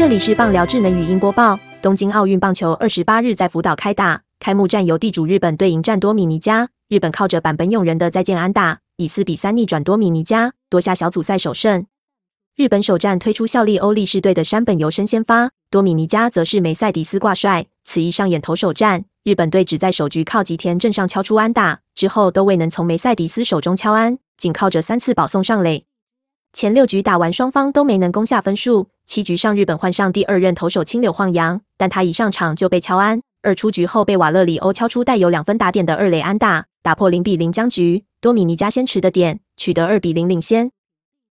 这里是棒聊智能语音播报。东京奥运棒球二十八日在福岛开打，开幕战由地主日本队迎战多米尼加。日本靠着坂本勇人的再见安打，以四比三逆转多米尼加，夺下小组赛首胜。日本首战推出效力欧力士队的山本由伸先发，多米尼加则是梅赛迪斯挂帅。此役上演投手战，日本队只在首局靠吉田正上敲出安打，之后都未能从梅赛迪斯手中敲安，仅靠着三次保送上垒。前六局打完，双方都没能攻下分数。七局上，日本换上第二任投手青柳晃洋，但他一上场就被敲安。二出局后，被瓦勒里欧敲出带有两分打点的二垒安打，打破零比零僵局。多米尼加先持的点，取得二比零领先。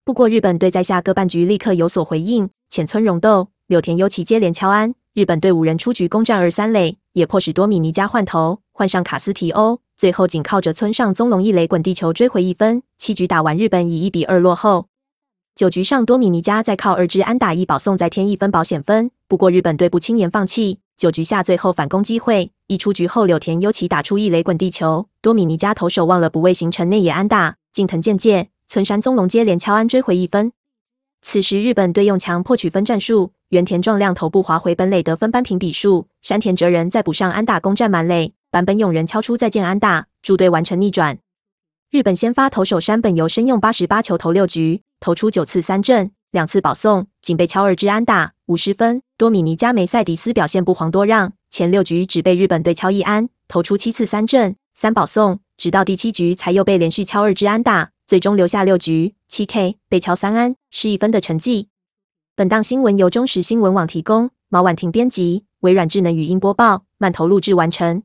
不过，日本队在下个半局立刻有所回应，浅村荣斗、柳田优起接连敲安，日本队五人出局攻占二三垒，也迫使多米尼加换头，换上卡斯提欧，最后仅靠着村上宗隆一垒滚地球追回一分。七局打完，日本以一比二落后。九局上，多米尼加再靠二支安打一保送再添一分保险分。不过日本队不轻言放弃，九局下最后反攻机会，一出局后柳田优起打出一雷滚地球，多米尼加投手忘了不为形成内野安打，近藤健介、村山宗隆接连敲安追回一分。此时日本队用强迫取分战术，原田壮亮头部滑回本垒得分扳平比数，山田哲人再补上安打攻占满垒，坂本勇人敲出再见安打，助队完成逆转。日本先发投手山本由伸用八十八球投六局。投出九次三振，两次保送，仅被敲二支安打，五十分。多米尼加梅赛迪斯表现不遑多让，前六局只被日本队敲一安，投出七次三振，三保送，直到第七局才又被连续敲二支安打，最终留下六局七 K 被敲三安，失一分的成绩。本档新闻由中时新闻网提供，毛婉婷编辑，微软智能语音播报，慢投录制完成。